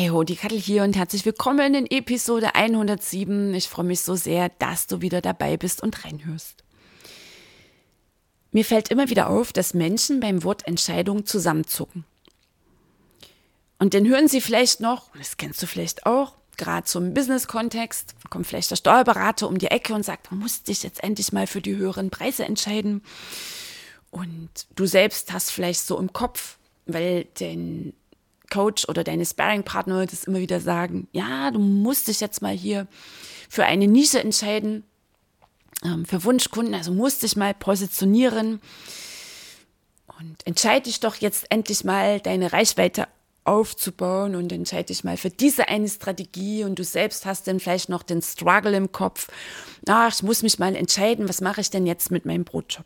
Hey ho, die Kattel hier und herzlich willkommen in Episode 107. Ich freue mich so sehr, dass du wieder dabei bist und reinhörst. Mir fällt immer wieder auf, dass Menschen beim Wort Entscheidung zusammenzucken. Und dann hören sie vielleicht noch, das kennst du vielleicht auch, gerade zum Business-Kontext, kommt vielleicht der Steuerberater um die Ecke und sagt, man muss dich jetzt endlich mal für die höheren Preise entscheiden. Und du selbst hast vielleicht so im Kopf, weil den Coach oder deine Sparring-Partner das immer wieder sagen, ja, du musst dich jetzt mal hier für eine Nische entscheiden, ähm, für Wunschkunden, also musst dich mal positionieren und entscheide dich doch jetzt endlich mal, deine Reichweite aufzubauen und entscheide dich mal für diese eine Strategie und du selbst hast dann vielleicht noch den Struggle im Kopf. Ach, ich muss mich mal entscheiden, was mache ich denn jetzt mit meinem Brotjob?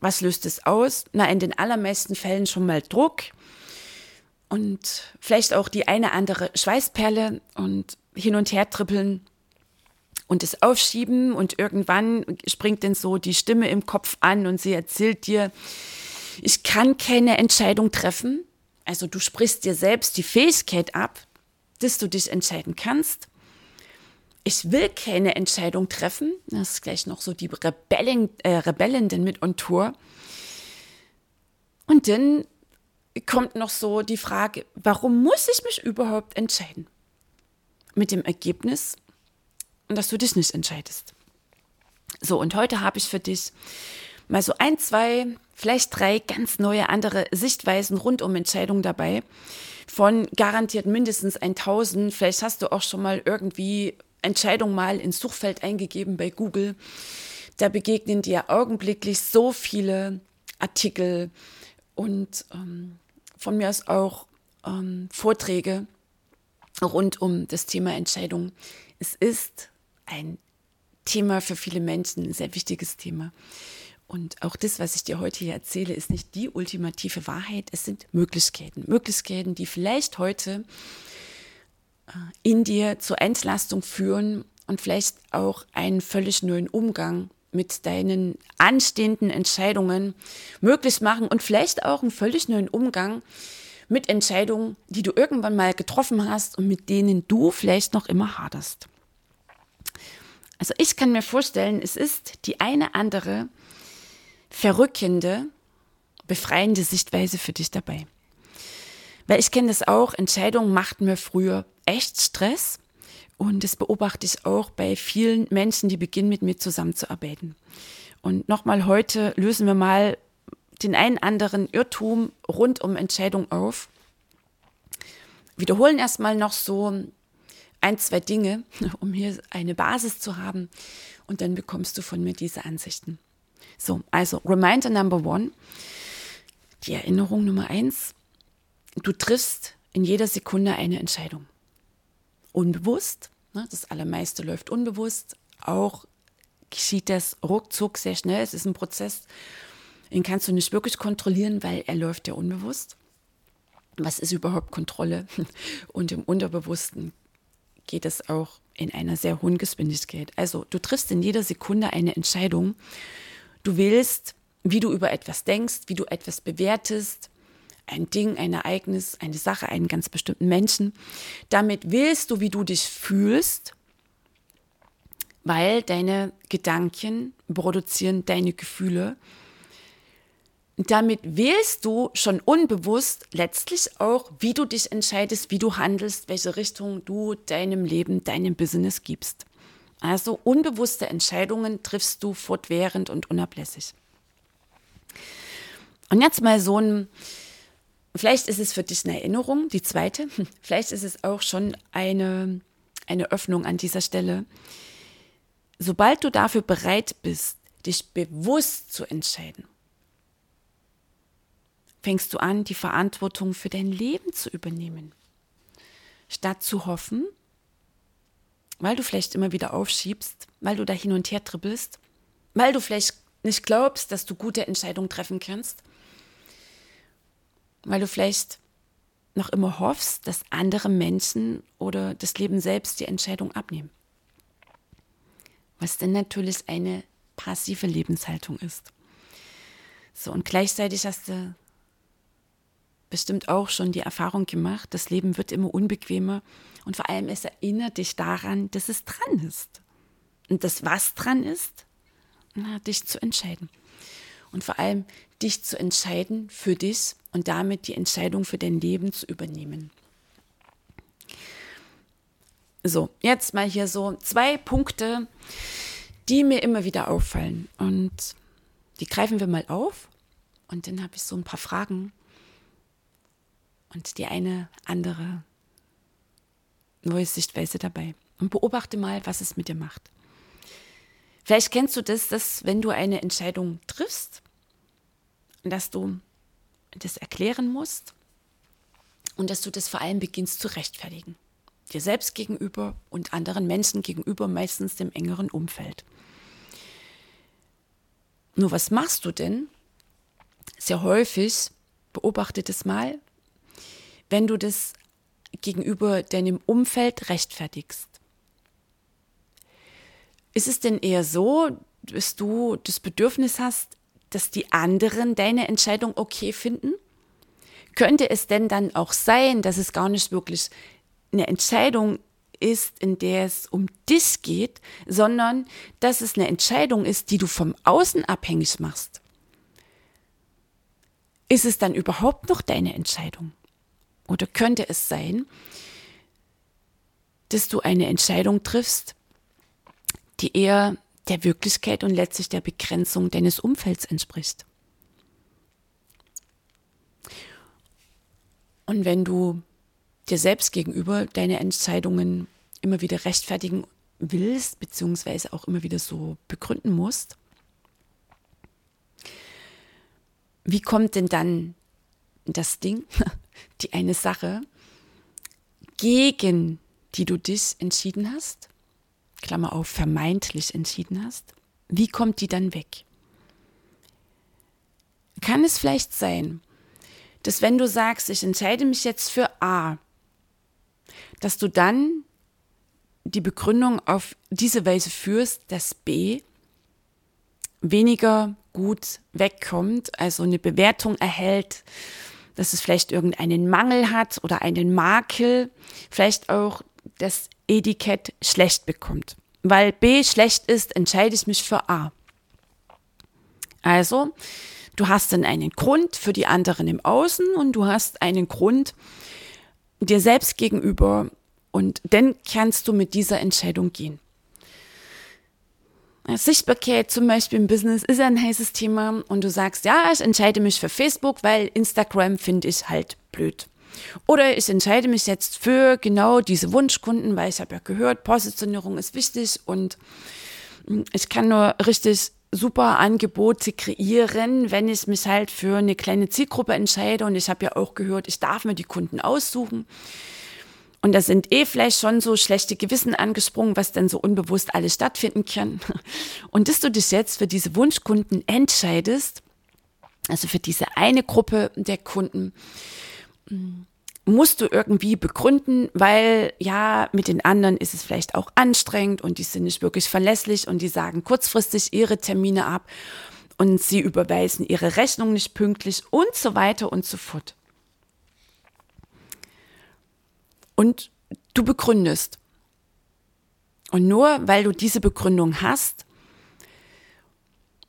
Was löst es aus? Na, in den allermeisten Fällen schon mal Druck und vielleicht auch die eine andere Schweißperle und hin und her trippeln und es aufschieben und irgendwann springt dann so die Stimme im Kopf an und sie erzählt dir, ich kann keine Entscheidung treffen. Also du sprichst dir selbst die Fähigkeit ab, dass du dich entscheiden kannst. Ich will keine Entscheidung treffen. Das ist gleich noch so die Rebellen, äh, Rebellen denn mit on Tour. Und dann kommt noch so die Frage, warum muss ich mich überhaupt entscheiden? Mit dem Ergebnis, dass du dich nicht entscheidest. So, und heute habe ich für dich mal so ein, zwei, vielleicht drei ganz neue andere Sichtweisen rund um Entscheidungen dabei. Von garantiert mindestens 1000. Vielleicht hast du auch schon mal irgendwie Entscheidung mal ins Suchfeld eingegeben bei Google. Da begegnen dir augenblicklich so viele Artikel und ähm, von mir aus auch ähm, Vorträge rund um das Thema Entscheidung. Es ist ein Thema für viele Menschen, ein sehr wichtiges Thema. Und auch das, was ich dir heute hier erzähle, ist nicht die ultimative Wahrheit. Es sind Möglichkeiten. Möglichkeiten, die vielleicht heute äh, in dir zur Entlastung führen und vielleicht auch einen völlig neuen Umgang mit deinen anstehenden Entscheidungen möglich machen und vielleicht auch einen völlig neuen Umgang mit Entscheidungen, die du irgendwann mal getroffen hast und mit denen du vielleicht noch immer haderst. Also ich kann mir vorstellen, es ist die eine andere verrückende, befreiende Sichtweise für dich dabei. Weil ich kenne das auch, Entscheidungen machten mir früher echt Stress und das beobachte ich auch bei vielen Menschen, die beginnen mit mir zusammenzuarbeiten. Und nochmal heute lösen wir mal den einen anderen Irrtum rund um Entscheidung auf. Wiederholen erstmal noch so ein, zwei Dinge, um hier eine Basis zu haben. Und dann bekommst du von mir diese Ansichten. So, also Reminder Number One, die Erinnerung Nummer eins. Du triffst in jeder Sekunde eine Entscheidung unbewusst. Ne? Das allermeiste läuft unbewusst. Auch geschieht das ruckzuck sehr schnell. Es ist ein Prozess, den kannst du nicht wirklich kontrollieren, weil er läuft ja unbewusst. Was ist überhaupt Kontrolle? Und im Unterbewussten geht es auch in einer sehr hohen Geschwindigkeit. Also du triffst in jeder Sekunde eine Entscheidung. Du wählst, wie du über etwas denkst, wie du etwas bewertest, ein Ding, ein Ereignis, eine Sache, einen ganz bestimmten Menschen. Damit wählst du, wie du dich fühlst, weil deine Gedanken produzieren deine Gefühle. damit wählst du schon unbewusst letztlich auch, wie du dich entscheidest, wie du handelst, welche Richtung du deinem Leben, deinem Business gibst. Also unbewusste Entscheidungen triffst du fortwährend und unablässig. Und jetzt mal so ein Vielleicht ist es für dich eine Erinnerung, die zweite. Vielleicht ist es auch schon eine, eine Öffnung an dieser Stelle. Sobald du dafür bereit bist, dich bewusst zu entscheiden, fängst du an, die Verantwortung für dein Leben zu übernehmen. Statt zu hoffen, weil du vielleicht immer wieder aufschiebst, weil du da hin und her trippelst, weil du vielleicht nicht glaubst, dass du gute Entscheidungen treffen kannst, weil du vielleicht noch immer hoffst, dass andere Menschen oder das Leben selbst die Entscheidung abnehmen. Was denn natürlich eine passive Lebenshaltung ist. So, und gleichzeitig hast du bestimmt auch schon die Erfahrung gemacht, das Leben wird immer unbequemer und vor allem es erinnert dich daran, dass es dran ist. Und das, was dran ist, na, dich zu entscheiden. Und vor allem dich zu entscheiden für dich und damit die Entscheidung für dein Leben zu übernehmen. So, jetzt mal hier so zwei Punkte, die mir immer wieder auffallen. Und die greifen wir mal auf. Und dann habe ich so ein paar Fragen. Und die eine andere neue Sichtweise dabei. Und beobachte mal, was es mit dir macht. Vielleicht kennst du das, dass wenn du eine Entscheidung triffst, dass du das erklären musst und dass du das vor allem beginnst zu rechtfertigen. Dir selbst gegenüber und anderen Menschen gegenüber, meistens dem engeren Umfeld. Nur was machst du denn? Sehr häufig, beobachte das mal, wenn du das gegenüber deinem Umfeld rechtfertigst. Ist es denn eher so, dass du das Bedürfnis hast, dass die anderen deine Entscheidung okay finden? Könnte es denn dann auch sein, dass es gar nicht wirklich eine Entscheidung ist, in der es um dich geht, sondern dass es eine Entscheidung ist, die du vom Außen abhängig machst? Ist es dann überhaupt noch deine Entscheidung? Oder könnte es sein, dass du eine Entscheidung triffst, die eher der Wirklichkeit und letztlich der Begrenzung deines Umfelds entspricht. Und wenn du dir selbst gegenüber deine Entscheidungen immer wieder rechtfertigen willst, beziehungsweise auch immer wieder so begründen musst, wie kommt denn dann das Ding, die eine Sache, gegen die du dich entschieden hast? Klammer auf, vermeintlich entschieden hast, wie kommt die dann weg? Kann es vielleicht sein, dass wenn du sagst, ich entscheide mich jetzt für A, dass du dann die Begründung auf diese Weise führst, dass B weniger gut wegkommt, also eine Bewertung erhält, dass es vielleicht irgendeinen Mangel hat oder einen Makel, vielleicht auch das Etikett schlecht bekommt. Weil B schlecht ist, entscheide ich mich für A. Also, du hast dann einen Grund für die anderen im Außen und du hast einen Grund dir selbst gegenüber und dann kannst du mit dieser Entscheidung gehen. Sichtbarkeit zum Beispiel im Business ist ein heißes Thema und du sagst, ja, ich entscheide mich für Facebook, weil Instagram finde ich halt blöd. Oder ich entscheide mich jetzt für genau diese Wunschkunden, weil ich habe ja gehört, Positionierung ist wichtig und hm, ich kann nur richtig super Angebote kreieren, wenn ich mich halt für eine kleine Zielgruppe entscheide. Und ich habe ja auch gehört, ich darf mir die Kunden aussuchen. Und da sind eh vielleicht schon so schlechte Gewissen angesprungen, was dann so unbewusst alles stattfinden kann. Und dass du dich jetzt für diese Wunschkunden entscheidest, also für diese eine Gruppe der Kunden, musst du irgendwie begründen, weil ja, mit den anderen ist es vielleicht auch anstrengend und die sind nicht wirklich verlässlich und die sagen kurzfristig ihre Termine ab und sie überweisen ihre Rechnung nicht pünktlich und so weiter und so fort. Und du begründest. Und nur weil du diese Begründung hast,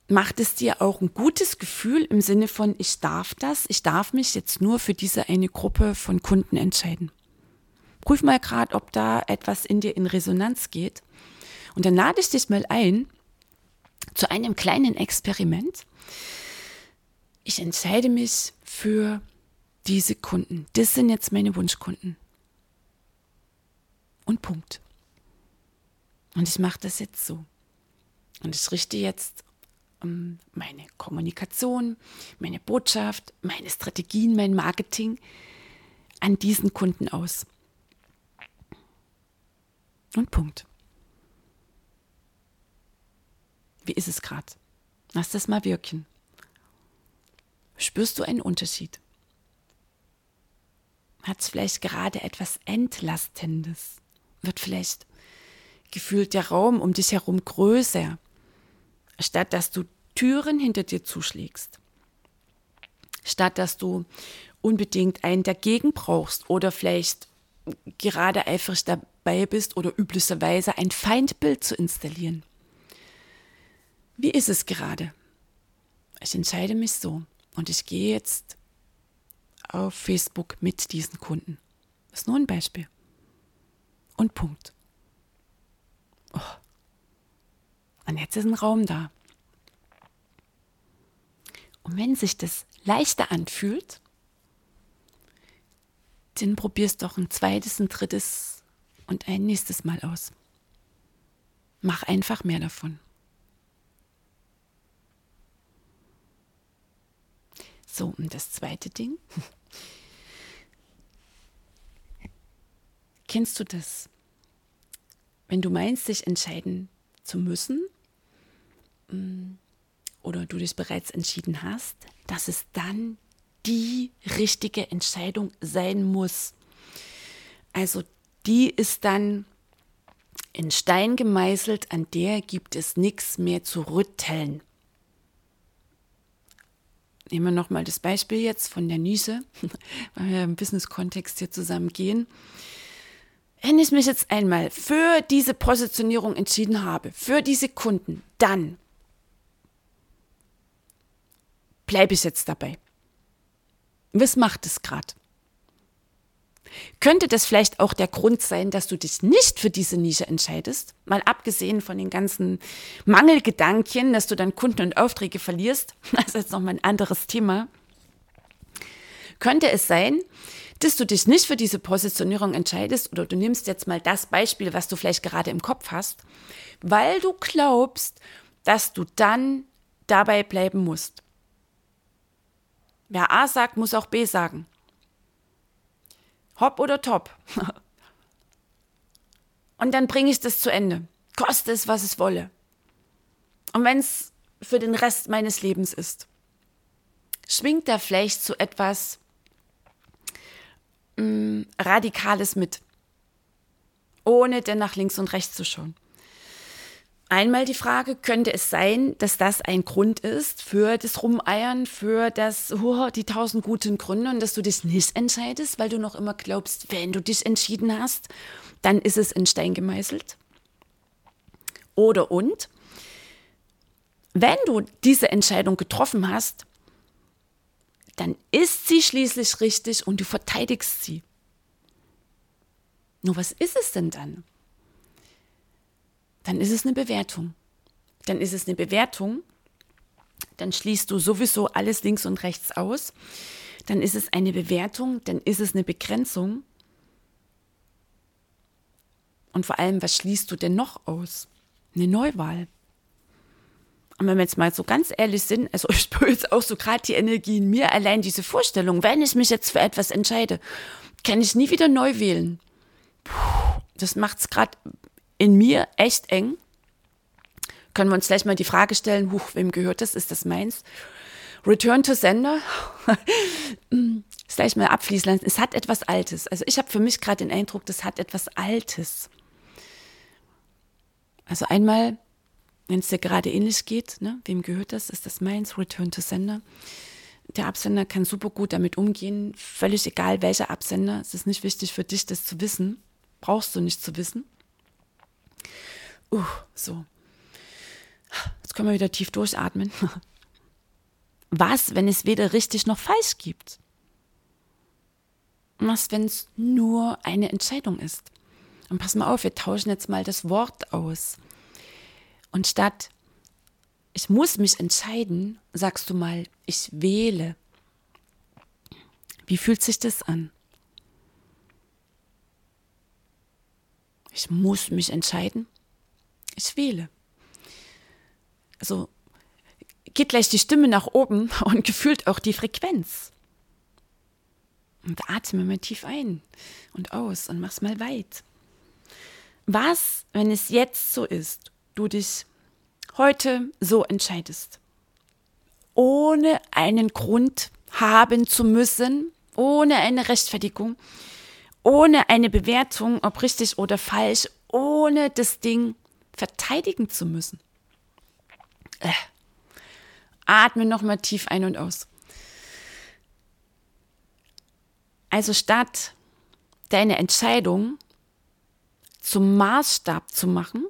macht es dir auch ein gutes Gefühl im Sinne von, ich darf das, ich darf mich jetzt nur für diese eine Gruppe von Kunden entscheiden. Prüf mal gerade, ob da etwas in dir in Resonanz geht. Und dann lade ich dich mal ein zu einem kleinen Experiment. Ich entscheide mich für diese Kunden. Das sind jetzt meine Wunschkunden. Und Punkt. Und ich mache das jetzt so. Und ich richte jetzt meine Kommunikation, meine Botschaft, meine Strategien, mein Marketing an diesen Kunden aus. Und Punkt. Wie ist es gerade? Lass das mal wirken. Spürst du einen Unterschied? Hat es vielleicht gerade etwas Entlastendes? Wird vielleicht gefühlt der Raum um dich herum größer, statt dass du Türen hinter dir zuschlägst? Statt dass du unbedingt einen dagegen brauchst oder vielleicht gerade eifrig dabei bist oder üblicherweise ein Feindbild zu installieren. Wie ist es gerade? Ich entscheide mich so und ich gehe jetzt auf Facebook mit diesen Kunden. Das ist nur ein Beispiel. Und Punkt. Oh. Und jetzt ist ein Raum da. Und wenn sich das leichter anfühlt, dann probierst doch ein zweites, ein drittes und ein nächstes Mal aus. Mach einfach mehr davon. So, und das zweite Ding. Kennst du das? Wenn du meinst, dich entscheiden zu müssen mm, oder du dich bereits entschieden hast, dass es dann die richtige Entscheidung sein muss. Also die ist dann in Stein gemeißelt, an der gibt es nichts mehr zu rütteln. Nehmen wir nochmal das Beispiel jetzt von der Nische, weil wir im Business-Kontext hier zusammen gehen. Wenn ich mich jetzt einmal für diese Positionierung entschieden habe, für diese Kunden, dann bleibe ich jetzt dabei. Was macht es gerade? Könnte das vielleicht auch der Grund sein, dass du dich nicht für diese Nische entscheidest? Mal abgesehen von den ganzen Mangelgedanken, dass du dann Kunden und Aufträge verlierst. Das ist jetzt nochmal ein anderes Thema. Könnte es sein, dass du dich nicht für diese Positionierung entscheidest oder du nimmst jetzt mal das Beispiel, was du vielleicht gerade im Kopf hast, weil du glaubst, dass du dann dabei bleiben musst. Wer A sagt, muss auch B sagen. Hopp oder top. Und dann bringe ich das zu Ende. Koste es, was es wolle. Und wenn es für den Rest meines Lebens ist, schwingt da vielleicht so etwas mh, mm, Radikales mit, ohne denn nach links und rechts zu schauen. Einmal die Frage, könnte es sein, dass das ein Grund ist für das Rumeiern, für das, oh, die tausend guten Gründe und dass du dich nicht entscheidest, weil du noch immer glaubst, wenn du dich entschieden hast, dann ist es in Stein gemeißelt? Oder und, wenn du diese Entscheidung getroffen hast, dann ist sie schließlich richtig und du verteidigst sie. Nur was ist es denn dann? Dann ist es eine Bewertung. Dann ist es eine Bewertung, dann schließt du sowieso alles links und rechts aus. Dann ist es eine Bewertung, dann ist es eine Begrenzung. Und vor allem, was schließt du denn noch aus? Eine Neuwahl. Und wenn wir jetzt mal so ganz ehrlich sind, also ich spüre jetzt auch so gerade die Energie in mir, allein diese Vorstellung, wenn ich mich jetzt für etwas entscheide, kann ich nie wieder neu wählen. Puh, das macht es gerade in mir echt eng. Können wir uns gleich mal die Frage stellen, huch, wem gehört das? Ist das meins? Return to Sender. das gleich mal abfließen lassen. Es hat etwas Altes. Also ich habe für mich gerade den Eindruck, das hat etwas Altes. Also einmal, wenn es dir gerade ähnlich geht, ne, wem gehört das? Ist das meins? Return to Sender. Der Absender kann super gut damit umgehen. Völlig egal, welcher Absender. Es ist nicht wichtig für dich, das zu wissen. Brauchst du nicht zu wissen. Uh, so. Jetzt können wir wieder tief durchatmen. Was, wenn es weder richtig noch falsch gibt? Was, wenn es nur eine Entscheidung ist? Und pass mal auf, wir tauschen jetzt mal das Wort aus. Und statt ich muss mich entscheiden, sagst du mal, ich wähle. Wie fühlt sich das an? Ich muss mich entscheiden ich wähle. Also geht gleich die Stimme nach oben und gefühlt auch die Frequenz. Und atme mal tief ein und aus und mach's mal weit. Was, wenn es jetzt so ist, du dich heute so entscheidest, ohne einen Grund haben zu müssen, ohne eine Rechtfertigung, ohne eine Bewertung, ob richtig oder falsch, ohne das Ding verteidigen zu müssen. Äh. Atme nochmal tief ein und aus. Also statt deine Entscheidung zum Maßstab zu machen,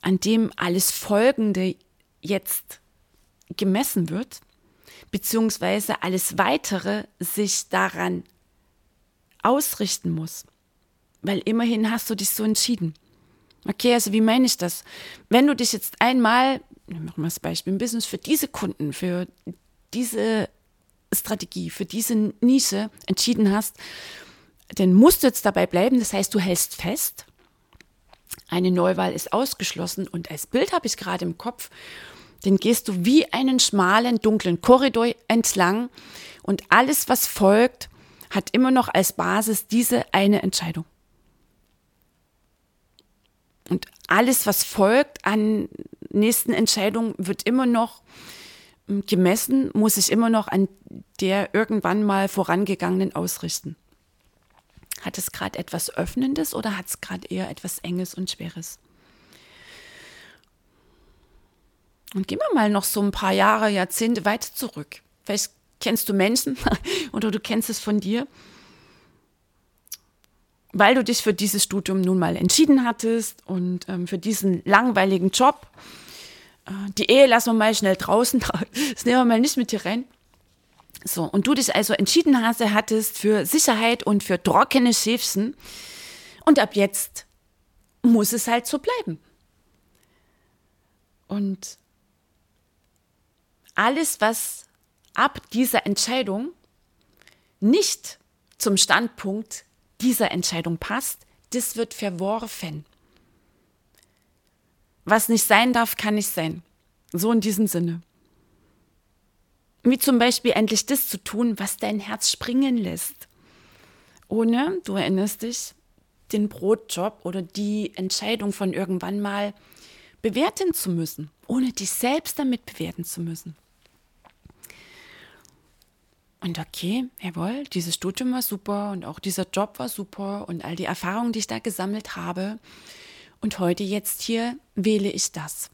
an dem alles Folgende jetzt gemessen wird, beziehungsweise alles Weitere sich daran ausrichten muss. Weil immerhin hast du dich so entschieden. Okay, also wie meine ich das? Wenn du dich jetzt einmal, machen wir das Beispiel im Business, für diese Kunden, für diese Strategie, für diese Nische entschieden hast, dann musst du jetzt dabei bleiben. Das heißt, du hältst fest. Eine Neuwahl ist ausgeschlossen und als Bild habe ich gerade im Kopf, dann gehst du wie einen schmalen, dunklen Korridor entlang und alles, was folgt, hat immer noch als Basis diese eine Entscheidung. Und alles, was folgt an nächsten Entscheidungen, wird immer noch hm, gemessen, muss sich immer noch an der irgendwann mal vorangegangenen ausrichten. Hat es gerade etwas Öffnendes oder hat es gerade eher etwas Enges und Schweres? Und gehen wir mal noch so ein paar Jahre, Jahrzehnte weiter zurück. Vielleicht kennst du Menschen oder du kennst es von dir, weil du dich für dieses Studium nun mal entschieden hattest und ähm, für diesen langweiligen Job. Äh, die Ehe lassen wir mal schnell draußen, das nehmen wir mal nicht mit hier rein. So, und du dich also entschieden hast, hattest für Sicherheit und für trockene Schäfchen. Und ab jetzt muss es halt so bleiben. Und alles, was ab dieser Entscheidung nicht zum Standpunkt dieser Entscheidung passt, das wird verworfen. Was nicht sein darf, kann nicht sein. So in diesem Sinne. Wie zum Beispiel endlich das zu tun, was dein Herz springen lässt. Ohne, du erinnerst dich, den Brotjob oder die Entscheidung von irgendwann mal bewerten zu müssen, ohne dich selbst damit bewerten zu müssen. Und okay, jawohl, dieses Studium war super und auch dieser Job war super und all die Erfahrungen, die ich da gesammelt habe. Und heute jetzt hier wähle ich das.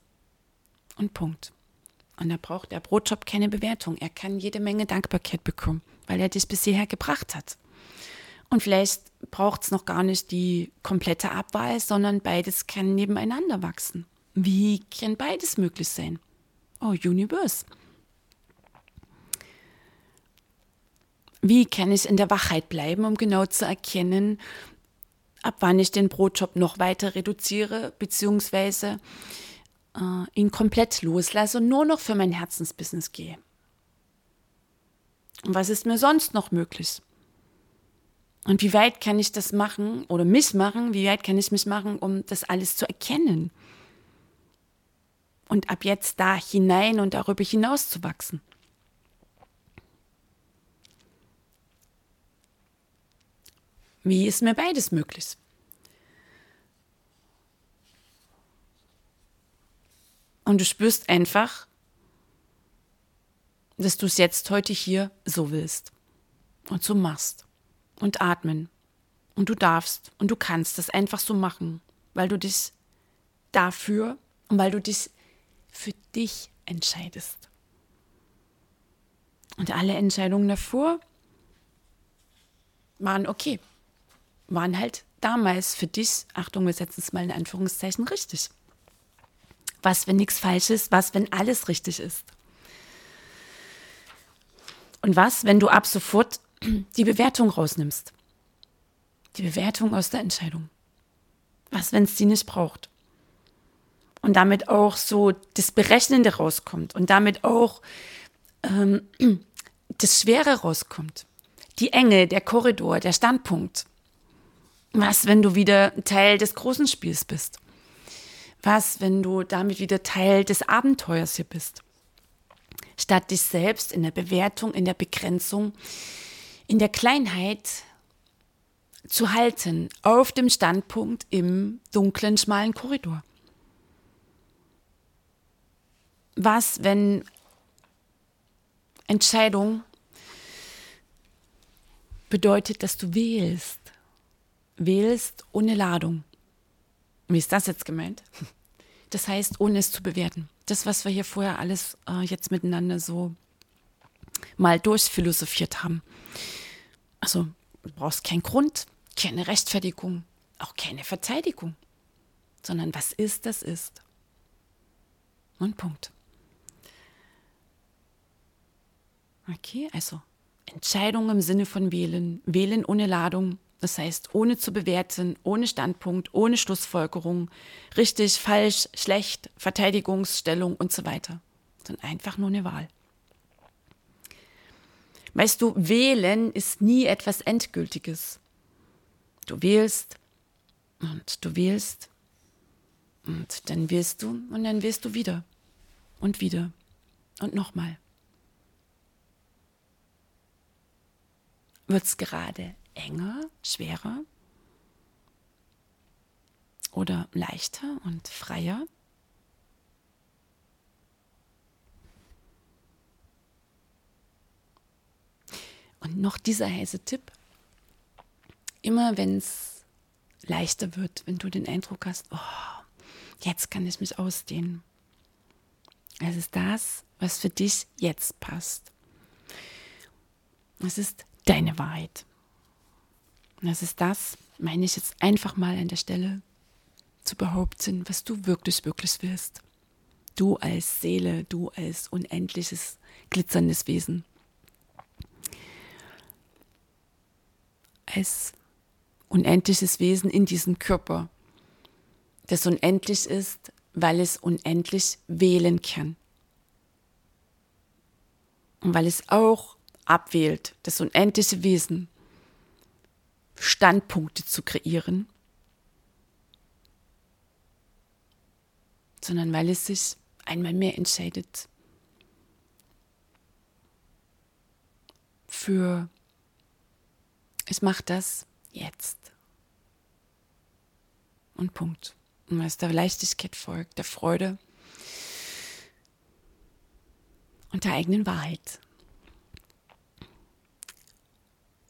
Und Punkt. Und da braucht der Brotjob keine Bewertung. Er kann jede Menge Dankbarkeit bekommen, weil er dich bis hierher gebracht hat. Und vielleicht braucht es noch gar nicht die komplette Abwahl, sondern beides kann nebeneinander wachsen. Wie kann beides möglich sein? Oh, Universe. Wie kann ich in der Wachheit bleiben, um genau zu erkennen, ab wann ich den Brotjob noch weiter reduziere, beziehungsweise äh, ihn komplett loslasse und nur noch für mein Herzensbusiness gehe. Und was ist mir sonst noch möglich? Und wie weit kann ich das machen oder mich machen? Wie weit kann ich mich machen, um das alles zu erkennen? Und ab jetzt da hinein und darüber hinaus zu wachsen. Wie ist mir beides möglich? Und du spürst einfach, dass du es jetzt heute hier so willst und so machst und atmen. Und du darfst und du kannst das einfach so machen, weil du dich dafür und weil du dich für dich entscheidest. Und alle Entscheidungen davor waren okay waren halt damals für dich, Achtung, wir setzen es mal in Anführungszeichen, richtig. Was, wenn nichts falsch ist? Was, wenn alles richtig ist? Und was, wenn du ab sofort die Bewertung rausnimmst? Die Bewertung aus der Entscheidung. Was, wenn es die nicht braucht? Und damit auch so das Berechnende rauskommt und damit auch ähm, das Schwere rauskommt. Die Enge, der Korridor, der Standpunkt. Was, wenn du wieder Teil des großen Spiels bist? Was, wenn du damit wieder Teil des Abenteuers hier bist? Statt dich selbst in der Bewertung, in der Begrenzung, in der Kleinheit zu halten, auf dem Standpunkt im dunklen, schmalen Korridor. Was, wenn Entscheidung bedeutet, dass du wählst? Wählst ohne Ladung. Wie ist das jetzt gemeint? Das heißt, ohne es zu bewerten. Das, was wir hier vorher alles äh, jetzt miteinander so mal durchphilosophiert haben. Also, du brauchst keinen Grund, keine Rechtfertigung, auch keine Verteidigung, sondern was ist, das ist. Und Punkt. Okay, also Entscheidung im Sinne von wählen, wählen ohne Ladung, das heißt ohne zu bewerten, ohne Standpunkt, ohne Schlussfolgerung, richtig, falsch, schlecht, Verteidigungsstellung und so weiter, sondern einfach nur eine Wahl. Weißt du, wählen ist nie etwas Endgültiges. Du wählst und du wählst und dann wählst du und dann wählst du wieder und wieder und nochmal. Wird es gerade enger, schwerer oder leichter und freier? Und noch dieser heiße Tipp. Immer wenn es leichter wird, wenn du den Eindruck hast, oh, jetzt kann ich mich ausdehnen. Es ist das, was für dich jetzt passt. Es ist deine Wahrheit. Und das ist das, meine ich jetzt einfach mal an der Stelle zu behaupten, was du wirklich, wirklich willst. Du als Seele, du als unendliches, glitzerndes Wesen. Als unendliches Wesen in diesem Körper, das unendlich ist, weil es unendlich wählen kann. Und weil es auch abwählt, das unendliche Wesen, Standpunkte zu kreieren, sondern weil es sich einmal mehr entscheidet für, es macht das jetzt. Und Punkt. Und weil es der Leichtigkeit folgt, der Freude und der eigenen Wahrheit.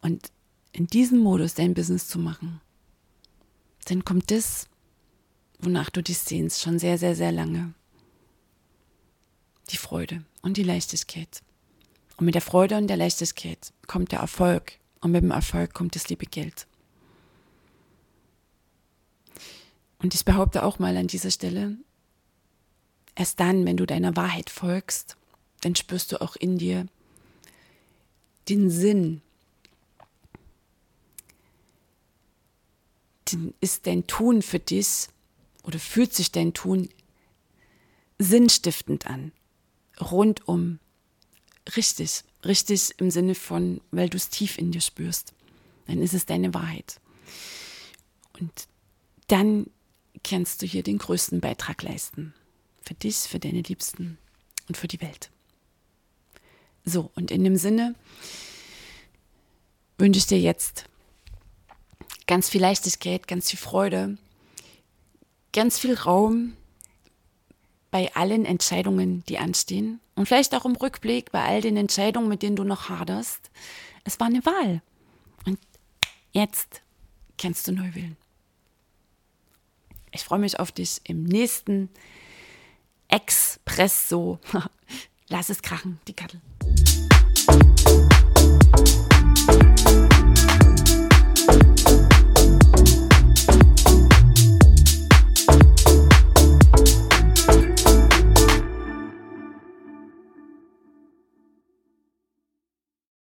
Und in diesem Modus dein Business zu machen, dann kommt das, wonach du dich sehnst, schon sehr, sehr, sehr lange. Die Freude und die Leichtigkeit. Und mit der Freude und der Leichtigkeit kommt der Erfolg. Und mit dem Erfolg kommt das liebe Geld. Und ich behaupte auch mal an dieser Stelle, erst dann, wenn du deiner Wahrheit folgst, dann spürst du auch in dir den Sinn ist dein Tun für dich oder fühlt sich dein Tun sinnstiftend an, rundum, richtig, richtig im Sinne von, weil du es tief in dir spürst, dann ist es deine Wahrheit. Und dann kannst du hier den größten Beitrag leisten. Für dich, für deine Liebsten und für die Welt. So, und in dem Sinne wünsche ich dir jetzt ganz viel Leichtigkeit, ganz viel Freude, ganz viel Raum bei allen Entscheidungen, die anstehen. Und vielleicht auch im Rückblick bei all den Entscheidungen, mit denen du noch haderst. Es war eine Wahl. Und jetzt kannst du neu wählen. Ich freue mich auf dich im nächsten Expresso. Lass es krachen, die Kattel.